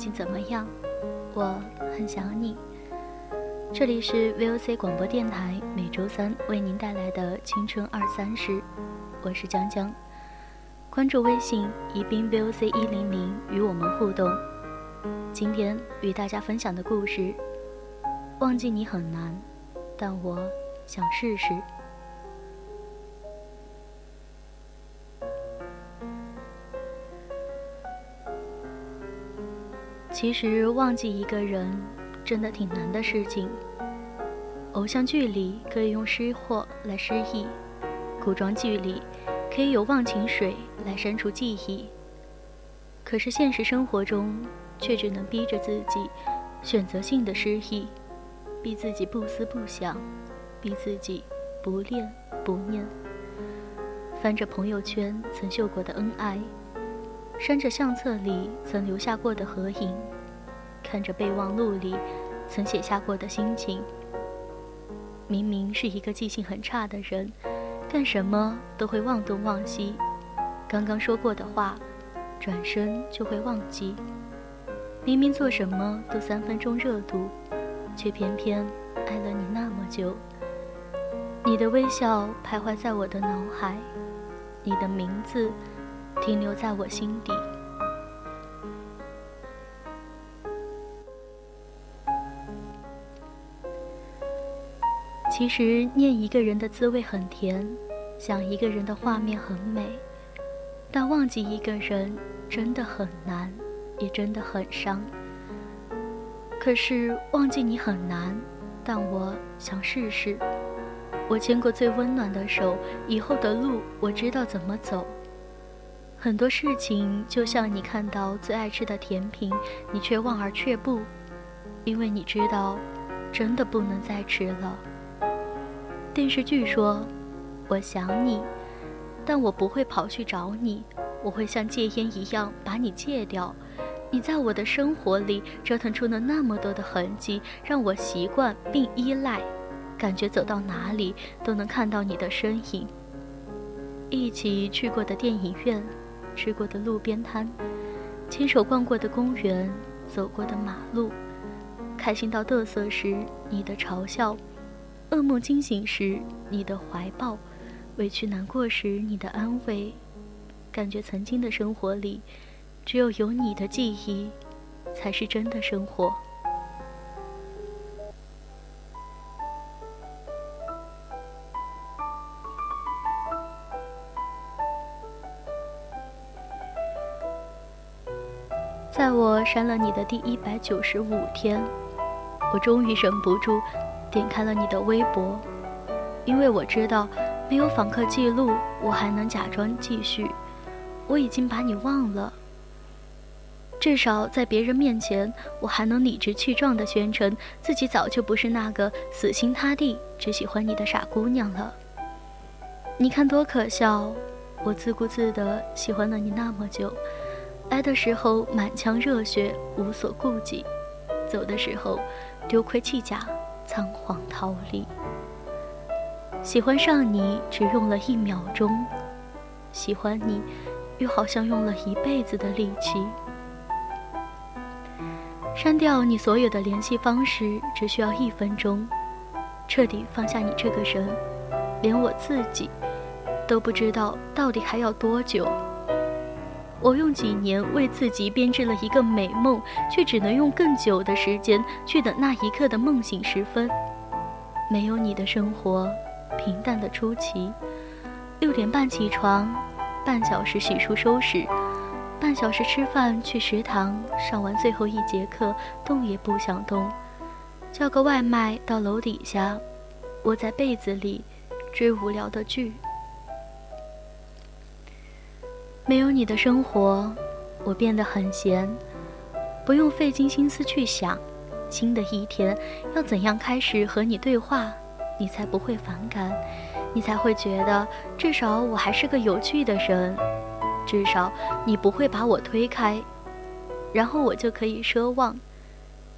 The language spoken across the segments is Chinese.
近怎么样？我很想你。这里是 VOC 广播电台，每周三为您带来的青春二三事，我是江江。关注微信宜宾 VOC 一零零，与我们互动。今天与大家分享的故事，忘记你很难，但我想试试。其实忘记一个人，真的挺难的事情。偶像剧里可以用失货来失忆，古装剧里可以有忘情水来删除记忆。可是现实生活中，却只能逼着自己选择性的失忆，逼自己不思不想，逼自己不恋不念。翻着朋友圈曾秀过的恩爱。删着相册里曾留下过的合影，看着备忘录里曾写下过的心情。明明是一个记性很差的人，干什么都会忘东忘西，刚刚说过的话，转身就会忘记。明明做什么都三分钟热度，却偏偏爱了你那么久。你的微笑徘徊在我的脑海，你的名字。停留在我心底。其实念一个人的滋味很甜，想一个人的画面很美，但忘记一个人真的很难，也真的很伤。可是忘记你很难，但我想试试。我牵过最温暖的手，以后的路我知道怎么走。很多事情就像你看到最爱吃的甜品，你却望而却步，因为你知道，真的不能再吃了。电视剧说：“我想你，但我不会跑去找你，我会像戒烟一样把你戒掉。你在我的生活里折腾出了那么多的痕迹，让我习惯并依赖，感觉走到哪里都能看到你的身影。一起去过的电影院。”吃过的路边摊，牵手逛过的公园，走过的马路，开心到嘚瑟时你的嘲笑，噩梦惊醒时你的怀抱，委屈难过时你的安慰，感觉曾经的生活里，只有有你的记忆，才是真的生活。删了你的第一百九十五天，我终于忍不住点开了你的微博，因为我知道没有访客记录，我还能假装继续。我已经把你忘了，至少在别人面前，我还能理直气壮地宣称自己早就不是那个死心塌地只喜欢你的傻姑娘了。你看多可笑，我自顾自地喜欢了你那么久。来的时候满腔热血，无所顾忌；走的时候丢盔弃甲，仓皇逃离。喜欢上你只用了一秒钟，喜欢你又好像用了一辈子的力气。删掉你所有的联系方式，只需要一分钟。彻底放下你这个人，连我自己都不知道到底还要多久。我用几年为自己编织了一个美梦，却只能用更久的时间去等那一刻的梦醒时分。没有你的生活，平淡的出奇。六点半起床，半小时洗漱收拾。半小时吃饭，去食堂上完最后一节课，动也不想动，叫个外卖到楼底下，窝在被子里追无聊的剧。没有你的生活，我变得很闲，不用费尽心思去想，新的一天要怎样开始和你对话，你才不会反感，你才会觉得至少我还是个有趣的人。至少你不会把我推开，然后我就可以奢望，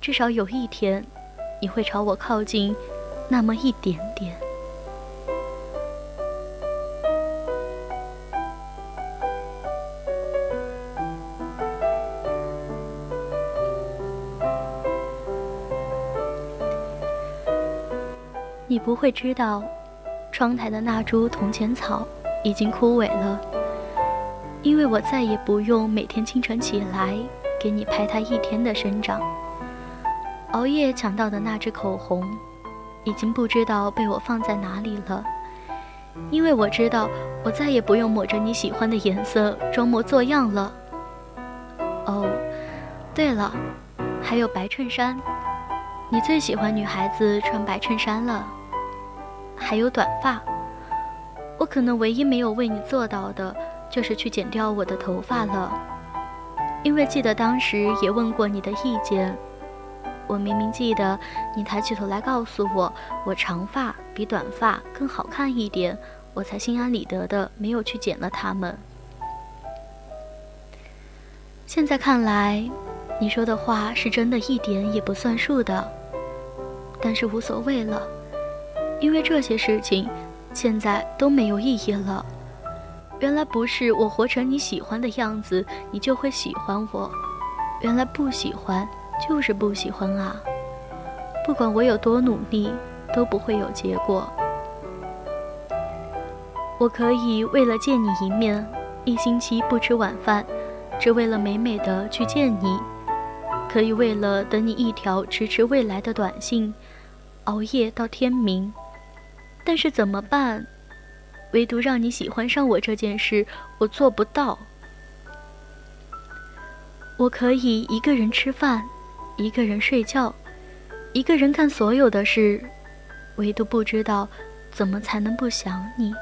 至少有一天，你会朝我靠近，那么一点点。你不会知道，窗台的那株铜钱草已经枯萎了。因为我再也不用每天清晨起来给你拍它一天的生长。熬夜抢到的那支口红，已经不知道被我放在哪里了。因为我知道，我再也不用抹着你喜欢的颜色装模作样了。哦，对了，还有白衬衫，你最喜欢女孩子穿白衬衫了。还有短发，我可能唯一没有为你做到的。就是去剪掉我的头发了，因为记得当时也问过你的意见。我明明记得你抬起头来告诉我，我长发比短发更好看一点，我才心安理得的没有去剪了它们。现在看来，你说的话是真的一点也不算数的，但是无所谓了，因为这些事情现在都没有意义了。原来不是我活成你喜欢的样子，你就会喜欢我。原来不喜欢就是不喜欢啊！不管我有多努力，都不会有结果。我可以为了见你一面，一星期不吃晚饭，只为了美美的去见你；可以为了等你一条迟迟未来的短信，熬夜到天明。但是怎么办？唯独让你喜欢上我这件事，我做不到。我可以一个人吃饭，一个人睡觉，一个人干所有的事，唯独不知道怎么才能不想你。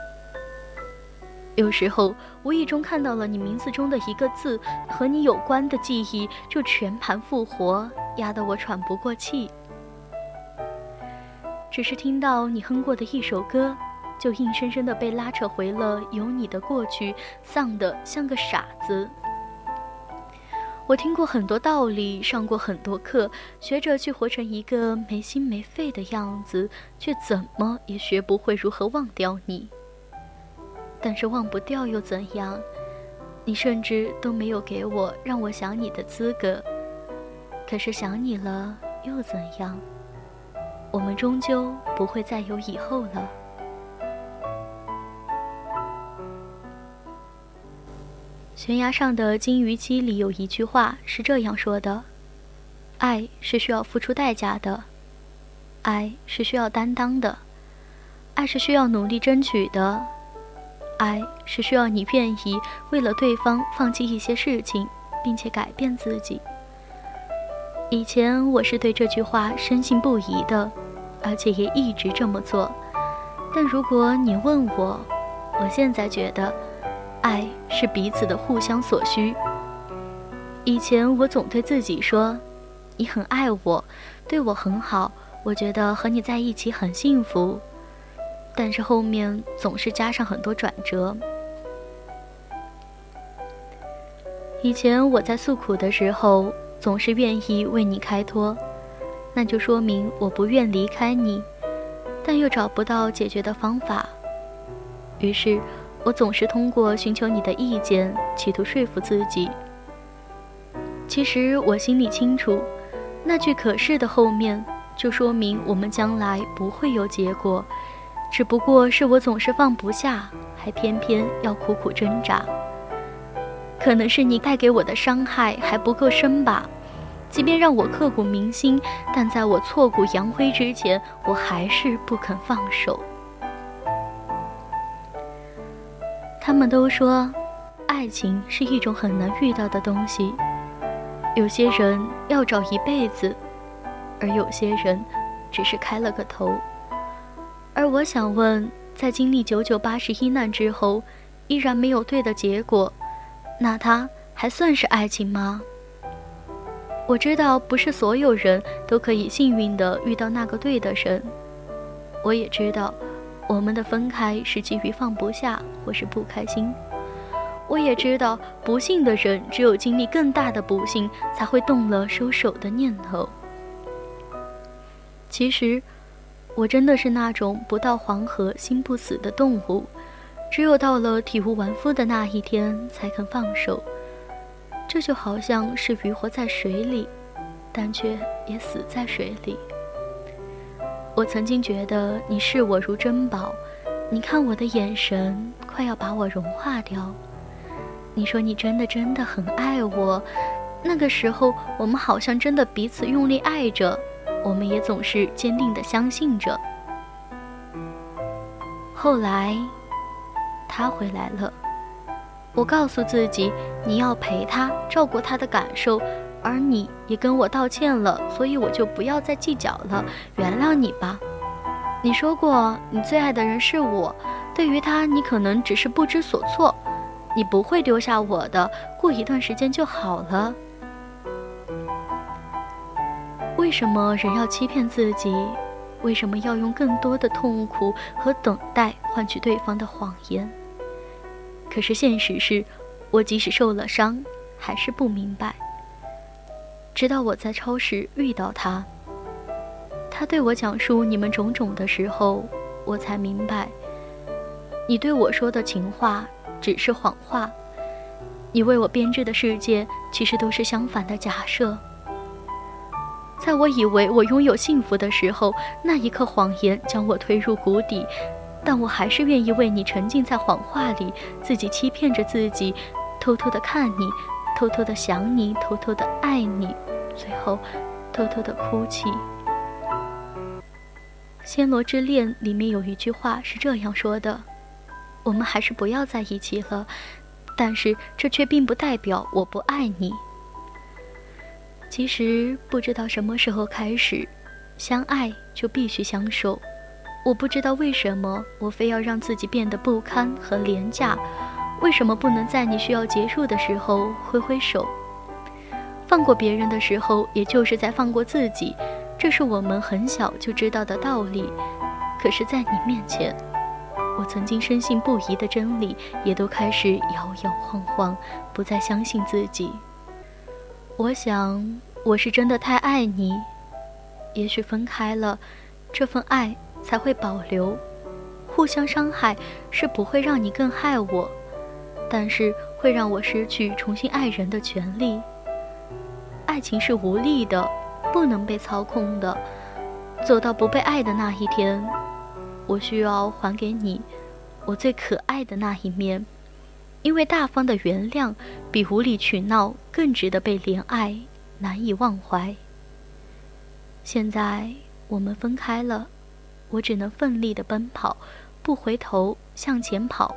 有时候无意中看到了你名字中的一个字，和你有关的记忆就全盘复活，压得我喘不过气。只是听到你哼过的一首歌。就硬生生的被拉扯回了有你的过去，丧得像个傻子。我听过很多道理，上过很多课，学着去活成一个没心没肺的样子，却怎么也学不会如何忘掉你。但是忘不掉又怎样？你甚至都没有给我让我想你的资格。可是想你了又怎样？我们终究不会再有以后了。悬崖上的金鱼姬里有一句话是这样说的：“爱是需要付出代价的，爱是需要担当的，爱是需要努力争取的，爱是需要你愿意为了对方放弃一些事情，并且改变自己。”以前我是对这句话深信不疑的，而且也一直这么做。但如果你问我，我现在觉得。爱是彼此的互相所需。以前我总对自己说：“你很爱我，对我很好，我觉得和你在一起很幸福。”但是后面总是加上很多转折。以前我在诉苦的时候，总是愿意为你开脱，那就说明我不愿离开你，但又找不到解决的方法。于是。我总是通过寻求你的意见，企图说服自己。其实我心里清楚，那句“可是”的后面，就说明我们将来不会有结果，只不过是我总是放不下，还偏偏要苦苦挣扎。可能是你带给我的伤害还不够深吧，即便让我刻骨铭心，但在我挫骨扬灰之前，我还是不肯放手。他们都说，爱情是一种很难遇到的东西。有些人要找一辈子，而有些人只是开了个头。而我想问，在经历九九八十一难之后，依然没有对的结果，那它还算是爱情吗？我知道，不是所有人都可以幸运的遇到那个对的人。我也知道。我们的分开是基于放不下，或是不开心。我也知道，不幸的人只有经历更大的不幸，才会动了收手的念头。其实，我真的是那种不到黄河心不死的动物，只有到了体无完肤的那一天，才肯放手。这就好像是鱼活在水里，但却也死在水里。我曾经觉得你视我如珍宝，你看我的眼神快要把我融化掉。你说你真的真的很爱我，那个时候我们好像真的彼此用力爱着，我们也总是坚定的相信着。后来，他回来了，我告诉自己你要陪他，照顾他的感受。而你也跟我道歉了，所以我就不要再计较了，原谅你吧。你说过你最爱的人是我，对于他你可能只是不知所措，你不会丢下我的，过一段时间就好了。为什么人要欺骗自己？为什么要用更多的痛苦和等待换取对方的谎言？可是现实是，我即使受了伤，还是不明白。直到我在超市遇到他，他对我讲述你们种种的时候，我才明白，你对我说的情话只是谎话，你为我编织的世界其实都是相反的假设。在我以为我拥有幸福的时候，那一刻谎言将我推入谷底，但我还是愿意为你沉浸在谎话里，自己欺骗着自己，偷偷的看你。偷偷的想你，偷偷的爱你，最后偷偷的哭泣。《暹罗之恋》里面有一句话是这样说的：“我们还是不要在一起了。”但是这却并不代表我不爱你。其实不知道什么时候开始，相爱就必须相守。我不知道为什么我非要让自己变得不堪和廉价。为什么不能在你需要结束的时候挥挥手？放过别人的时候，也就是在放过自己，这是我们很小就知道的道理。可是，在你面前，我曾经深信不疑的真理，也都开始摇摇晃晃，不再相信自己。我想，我是真的太爱你。也许分开了，这份爱才会保留。互相伤害是不会让你更害我。但是会让我失去重新爱人的权利。爱情是无力的，不能被操控的。走到不被爱的那一天，我需要还给你我最可爱的那一面，因为大方的原谅比无理取闹更值得被怜爱，难以忘怀。现在我们分开了，我只能奋力的奔跑，不回头向前跑。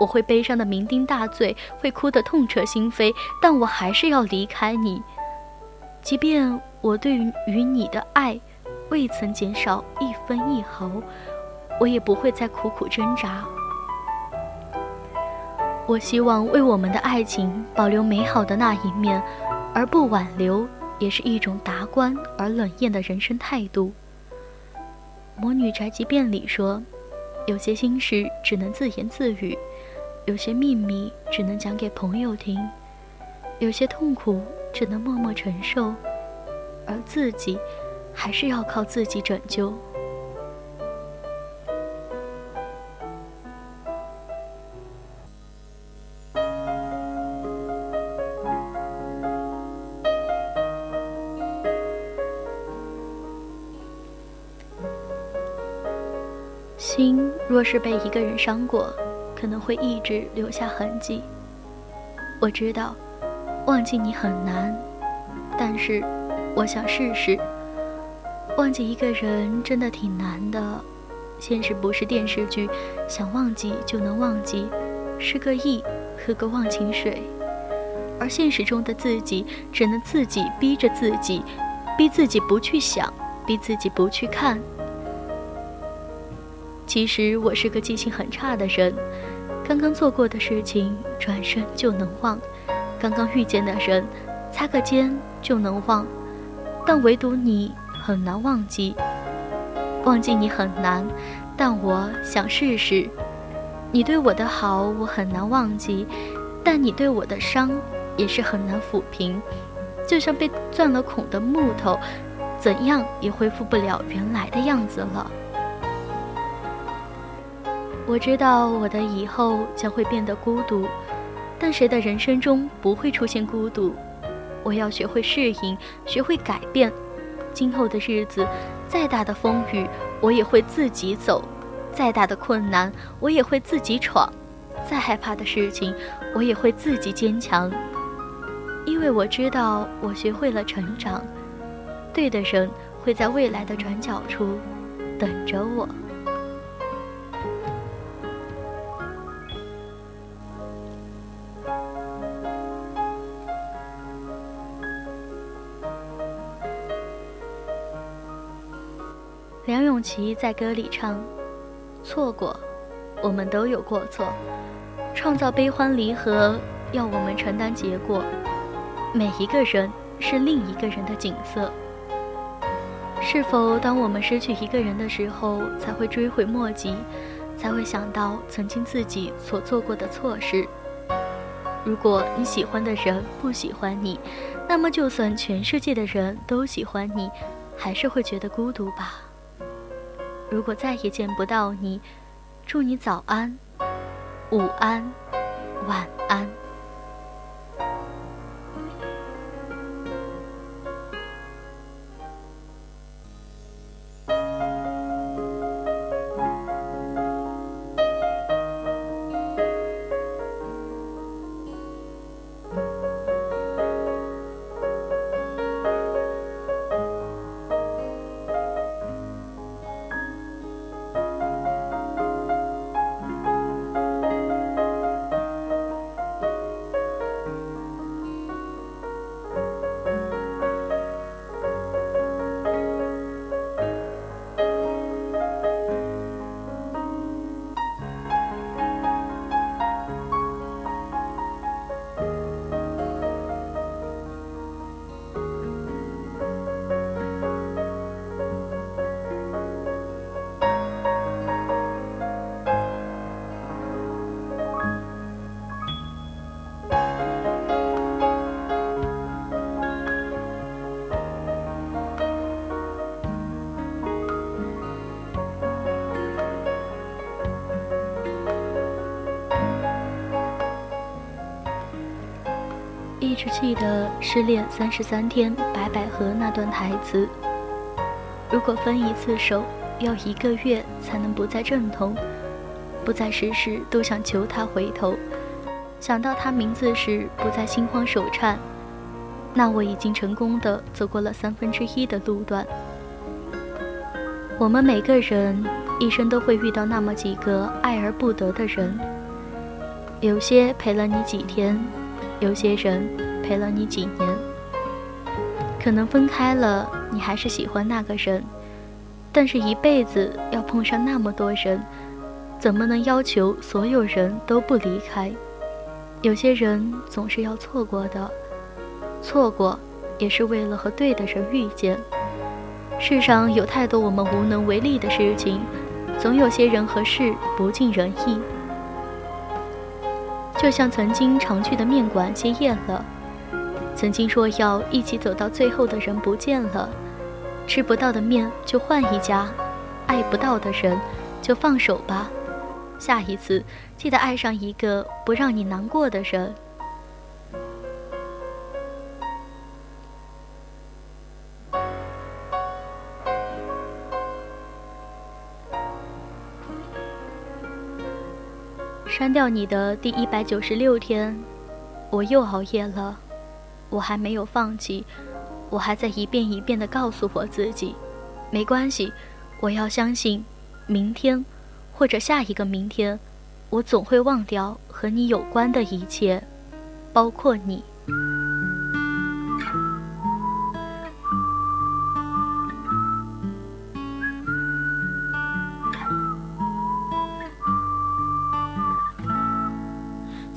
我会悲伤的酩酊大醉，会哭得痛彻心扉，但我还是要离开你。即便我对于你的爱未曾减少一分一毫，我也不会再苦苦挣扎。我希望为我们的爱情保留美好的那一面，而不挽留，也是一种达观而冷艳的人生态度。《魔女宅急便》里说，有些心事只能自言自语。有些秘密只能讲给朋友听，有些痛苦只能默默承受，而自己还是要靠自己拯救。心若是被一个人伤过，可能会一直留下痕迹。我知道，忘记你很难，但是我想试试。忘记一个人真的挺难的，现实不是电视剧，想忘记就能忘记，是个亿，喝个忘情水。而现实中的自己，只能自己逼着自己，逼自己不去想，逼自己不去看。其实我是个记性很差的人，刚刚做过的事情转身就能忘，刚刚遇见的人擦个肩就能忘，但唯独你很难忘记。忘记你很难，但我想试试。你对我的好我很难忘记，但你对我的伤也是很难抚平，就像被钻了孔的木头，怎样也恢复不了原来的样子了。我知道我的以后将会变得孤独，但谁的人生中不会出现孤独？我要学会适应，学会改变。今后的日子，再大的风雨，我也会自己走；再大的困难，我也会自己闯；再害怕的事情，我也会自己坚强。因为我知道，我学会了成长，对的人会在未来的转角处等着我。梁咏琪在歌里唱：“错过，我们都有过错，创造悲欢离合，要我们承担结果。每一个人是另一个人的景色。是否当我们失去一个人的时候，才会追悔莫及，才会想到曾经自己所做过的错事？如果你喜欢的人不喜欢你，那么就算全世界的人都喜欢你，还是会觉得孤独吧。”如果再也见不到你，祝你早安、午安、晚安。一直记得失恋三十三天白百合那段台词。如果分一次手要一个月才能不再阵痛，不再时时都想求他回头，想到他名字时不再心慌手颤，那我已经成功的走过了三分之一的路段。我们每个人一生都会遇到那么几个爱而不得的人，有些陪了你几天。有些人陪了你几年，可能分开了，你还是喜欢那个人，但是一辈子要碰上那么多人，怎么能要求所有人都不离开？有些人总是要错过的，错过也是为了和对的人遇见。世上有太多我们无能为力的事情，总有些人和事不尽人意。就像曾经常去的面馆歇业了，曾经说要一起走到最后的人不见了，吃不到的面就换一家，爱不到的人就放手吧，下一次记得爱上一个不让你难过的人。删掉你的第一百九十六天，我又熬夜了。我还没有放弃，我还在一遍一遍地告诉我自己，没关系，我要相信，明天，或者下一个明天，我总会忘掉和你有关的一切，包括你。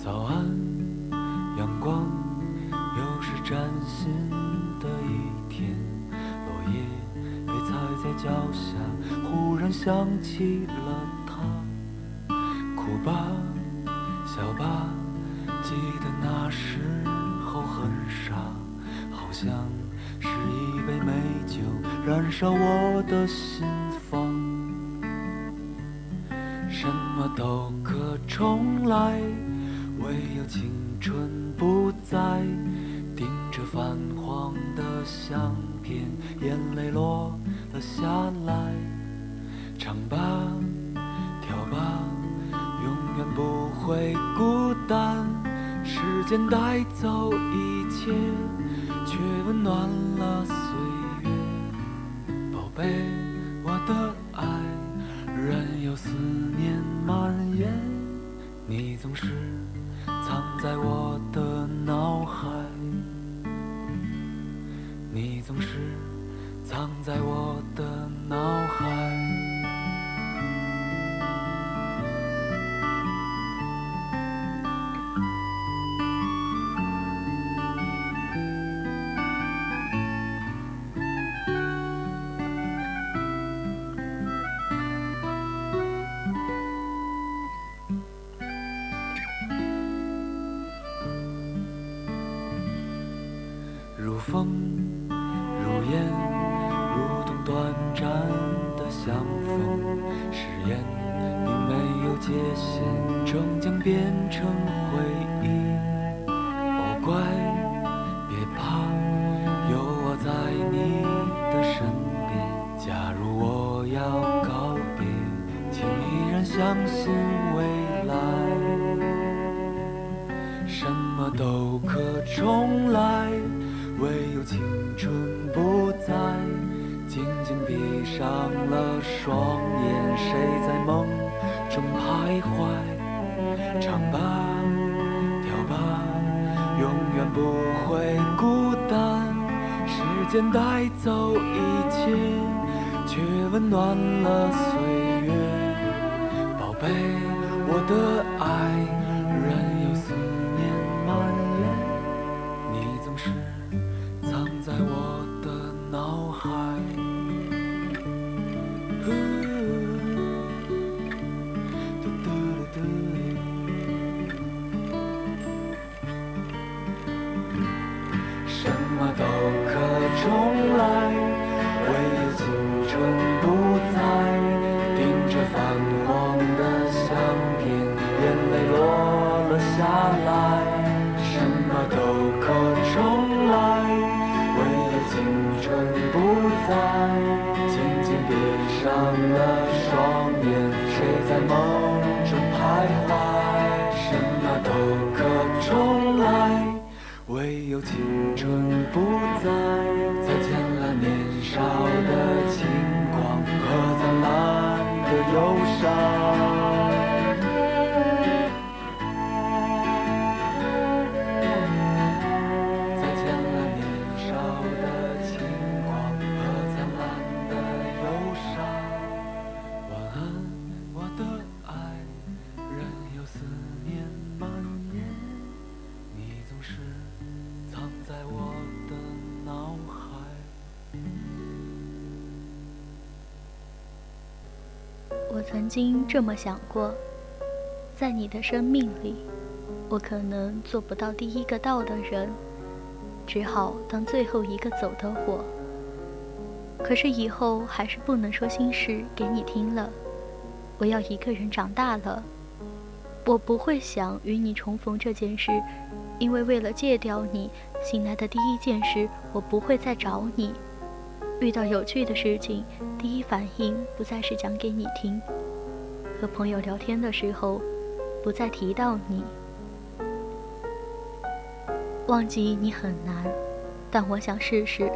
早安，阳光崭新的一天，落叶被踩在脚下，忽然想起了他。哭吧，笑吧，记得那时候很傻，好像是一杯美酒燃烧我的心房。什么都可重来，唯有青春。天，眼泪落了下来。唱吧，跳吧，永远不会孤单。时间带走一切，却温暖了。岁月，宝贝带岁月。宝贝，我的爱，有青春不在。曾经这么想过，在你的生命里，我可能做不到第一个到的人，只好当最后一个走的我。可是以后还是不能说心事给你听了，我要一个人长大了。我不会想与你重逢这件事，因为为了戒掉你，醒来的第一件事，我不会再找你。遇到有趣的事情，第一反应不再是讲给你听；和朋友聊天的时候，不再提到你。忘记你很难，但我想试试。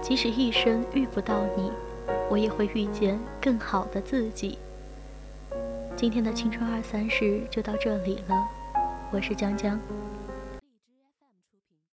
即使一生遇不到你，我也会遇见更好的自己。今天的青春二三事就到这里了，我是江江。